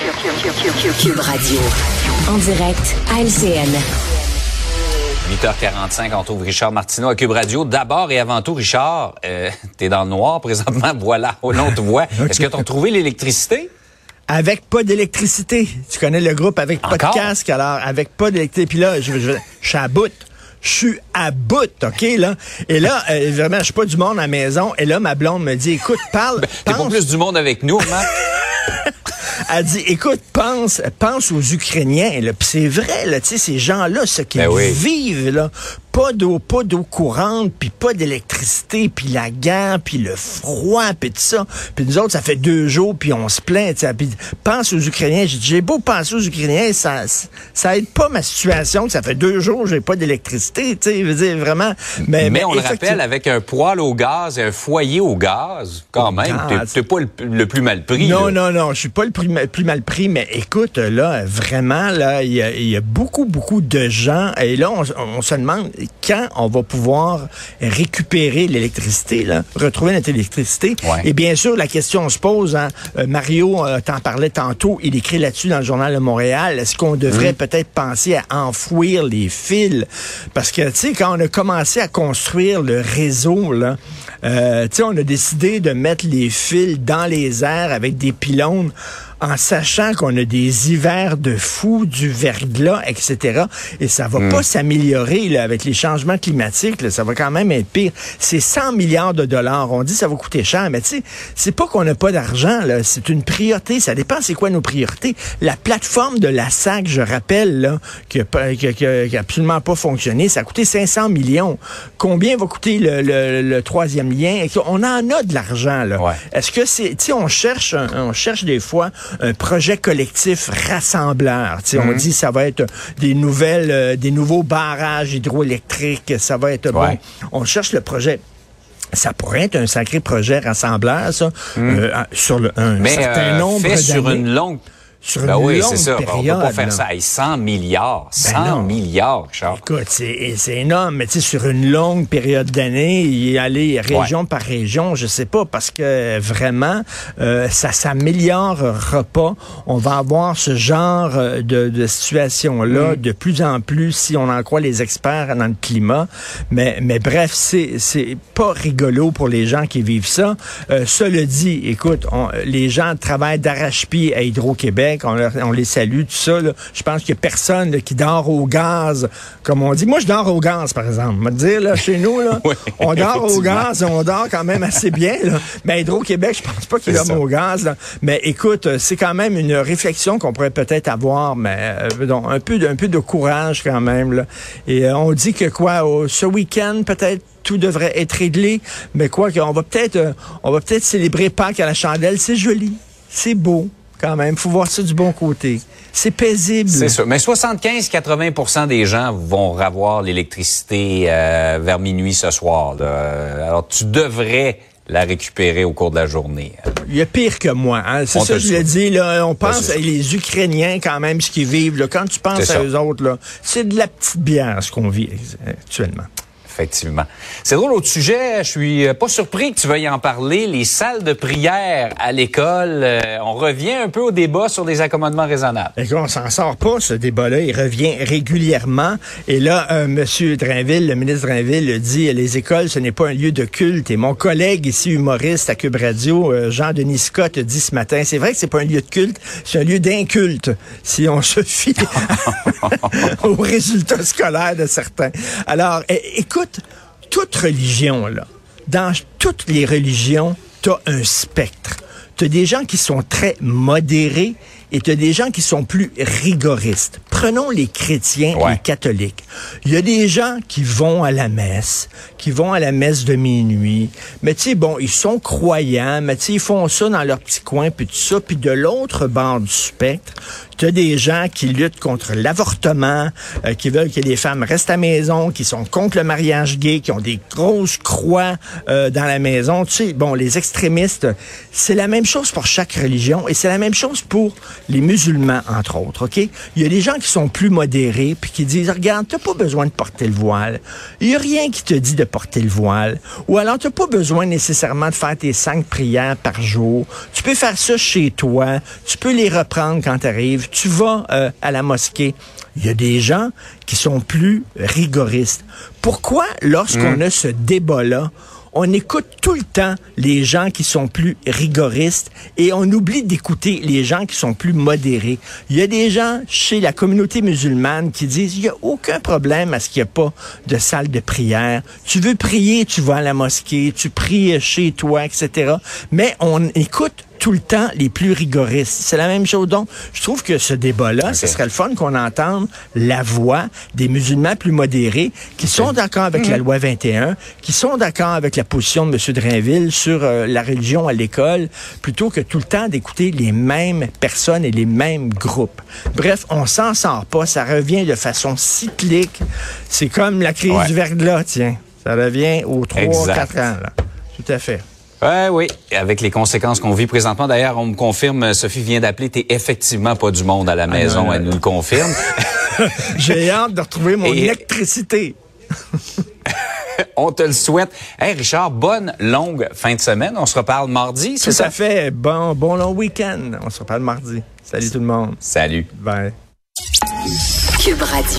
Cube Radio. En direct à LCN. 8h45, on trouve Richard Martineau à Cube Radio. D'abord et avant tout, Richard, euh, t'es dans le noir présentement, voilà, au long de voix. Est-ce que t'as trouvé l'électricité? Avec pas d'électricité. Tu connais le groupe avec pas de casque, alors avec pas d'électricité. Puis là, je, je, je suis à bout. Je suis à bout, OK, là? Et là, euh, vraiment, je suis pas du monde à la maison. Et là, ma blonde me dit, écoute, parle. Ben, T'es pas plus du monde avec nous, Marc? Elle dit, écoute, pense, pense aux Ukrainiens. Là. Puis c'est vrai, là, tu sais, ces gens-là, ce qu'ils Ben oui. vivent, là, pas d'eau, pas d'eau courante, puis pas d'électricité, puis la guerre, puis le froid, puis tout ça. Puis nous autres, ça fait deux jours, puis on se plaint. tu sais. Puis pense aux Ukrainiens. J'ai beau penser aux Ukrainiens, ça, ça aide pas ma situation, ça fait deux jours, j'ai pas d'électricité, tu sais, vraiment. Mais, Mais, on le rappelle, avec un poêle au gaz et un foyer au gaz, quand même, t'es- pas le, le plus mal pris. Non, là. non, non, je suis pas le plus, mal- plus mal pris, mais écoute, là, vraiment, là, il y a, il y a beaucoup, beaucoup de gens, et là, on, on se demande quand on va pouvoir récupérer l'électricité, retrouver notre électricité. Ouais. Et bien sûr, la question se pose, hein, euh, Mario euh, t'en parlait tantôt, il écrit là-dessus dans le journal de Montréal, est-ce qu'on devrait peut-être penser à enfouir les fils? Parce que, tu sais, quand on a commencé à construire le réseau, là, euh, tu sais, on a décidé de mettre les fils dans les airs avec des pylônes en sachant qu'on a des hivers de fou, du verglas, etc. Et ça va pas s'améliorer là, avec les changements climatiques. là. ça va quand même être pire. C'est 100 milliards de dollars. On dit que ça va coûter cher, mais tu sais, c'est pas qu'on n'a pas d'argent. là. C'est une priorité. Ça dépend c'est quoi nos priorités. La plateforme de la SAC, je rappelle, là, qui a, pas- qui a- qui a- qui a absolument pas fonctionné, ça a coûté 500 millions. Combien va coûter le, le- le troisième lien? On en a de l'argent. là. Ouais. Est-ce que c'est, tu sais, on cherche, on cherche des fois un projet collectif rassembleur. Sais, Mhm. on dit ça va être des nouvelles, euh, des nouveaux barrages hydroélectriques. Ça va être Ouais. bon. On cherche le projet. Ça pourrait être un sacré projet rassembleur, ça, euh, sur le, un Mhm. Mais certain euh, nombre fait sur une longue... Sur Ben une oui, longue c'est ça. période. on peut pas faire là. ça. Hey, 100 milliards. 100 non. milliards, Richard. Écoute, c'est énorme, mais tu sais, sur une longue période d'années, y aller région par région, je sais pas, parce que vraiment, euh, ça s'améliorera pas. On va avoir ce genre euh, de, de situation-là de plus en plus, si on en croit les experts dans le climat. Mais, mais bref, c'est c'est pas rigolo pour les gens qui vivent ça. Euh, cela dit, écoute, on- les gens travaillent d'arrache-pied à Hydro-Québec, on, leur- on les salue, tout ça. là. Je pense qu'il y a personne là, qui dort au gaz, comme on dit. Moi, je dors au gaz, par exemple. Te dire, là, chez nous, là, Oui, on dort au gaz, on dort quand même assez bien. Là. Mais Hydro-Québec, je pense pas dorment ça. au gaz. Mais écoute, euh, c'est quand même une réflexion qu'on pourrait peut-être avoir, mais euh, donc, un, peu de, un peu de courage quand même. Là. Et euh, on dit que quoi, ce week-end, peut-être tout devrait être réglé, mais quoi qu'on va peut-être on va peut-être célébrer Pâques à la chandelle. C'est joli, c'est beau quand même. Faut voir ça du bon côté. C'est paisible. C'est ça. Mais 75-80% des gens vont avoir l'électricité euh, vers minuit ce soir. là. Alors, tu devrais la récupérer au cours de la journée. Il y a pire que moi. Hein. C'est ça que je le dit. Là, on pense à les Ukrainiens quand même, ce qu'ils vivent. Là. Quand tu penses à ça. eux autres, c'est de la petite bière ce qu'on vit actuellement. Effectivement. C'est drôle, autre sujet, je suis euh, pas surpris que tu veuilles en parler. Les salles de prière à l'école, euh, on revient un peu au débat sur les accommodements raisonnables. Et on s'en sort pas, ce débat-là. Il revient régulièrement. Et là, euh, M. Drainville, le ministre Drainville, dit les écoles, ce n'est pas un lieu de culte. Et mon collègue ici, humoriste à Cube Radio, euh, Jean-Denis Scott, dit ce matin, c'est vrai que c'est pas un lieu de culte, c'est un lieu d'inculte, si on se fie aux résultats scolaires de certains. Alors, é- toute religion, là, dans toutes les religions, tu as un spectre. Tu as des gens qui sont très modérés et tu as des gens qui sont plus rigoristes. Prenons les chrétiens et Ouais. les catholiques. Il y a des gens qui vont à la messe, qui vont à la messe de minuit, mais tu sais, bon, ils sont croyants, mais tu sais, ils font ça dans leur petit coin, puis tout ça. Puis de l'autre bord du spectre, tu as des gens qui luttent contre l'avortement, euh, qui veulent que les femmes restent à la maison, qui sont contre le mariage gay, qui ont des grosses croix euh, dans la maison. Tu sais, bon, les extrémistes, c'est la même chose pour chaque religion et c'est la même chose pour les musulmans, entre autres, OK? Il y a des gens qui sont plus modérés puis qui disent, regarde, t'as pas besoin de porter le voile. Il y a rien qui te dit de porter le voile. Ou alors, t'as pas besoin nécessairement de faire tes cinq prières par jour. Tu peux faire ça chez toi. Tu peux les reprendre quand t'arrives. Tu vas euh, à la mosquée. Il y a des gens qui sont plus rigoristes. Pourquoi, lorsqu'on a ce débat-là, on écoute tout le temps les gens qui sont plus rigoristes et on oublie d'écouter les gens qui sont plus modérés. Il y a des gens chez la communauté musulmane qui disent il n'y a aucun problème à ce qu'il n'y ait pas de salle de prière. Tu veux prier, tu vas à la mosquée, tu pries chez toi, etc. Mais on écoute tout le temps les plus rigoristes. C'est la même chose. Donc, je trouve que ce débat-là, ce serait le fun qu'on entende la voix des musulmans plus modérés qui sont d'accord avec la loi 21, qui sont d'accord avec la position de M. Drainville sur euh, la religion à l'école, plutôt que tout le temps d'écouter les mêmes personnes et les mêmes groupes. Bref, on s'en sort pas. Ça revient de façon cyclique. C'est comme la crise Ouais. du verglas, tiens. Ça revient aux 3-4 Exact. ans. Là. Tout à fait. Ouais, oui, avec les conséquences qu'on vit présentement. D'ailleurs, on me confirme, Sophie vient d'appeler, t'es effectivement pas du monde à la maison, non, non, elle nous le confirme. J'ai hâte de retrouver mon Et- électricité. on te le souhaite. Hey Richard, bonne longue fin de semaine. On se reparle mardi, c'est Tout ça? à fait. Bon, bon long week-end. On se reparle mardi. Salut tout le monde. Salut. Bye. Cube Radio.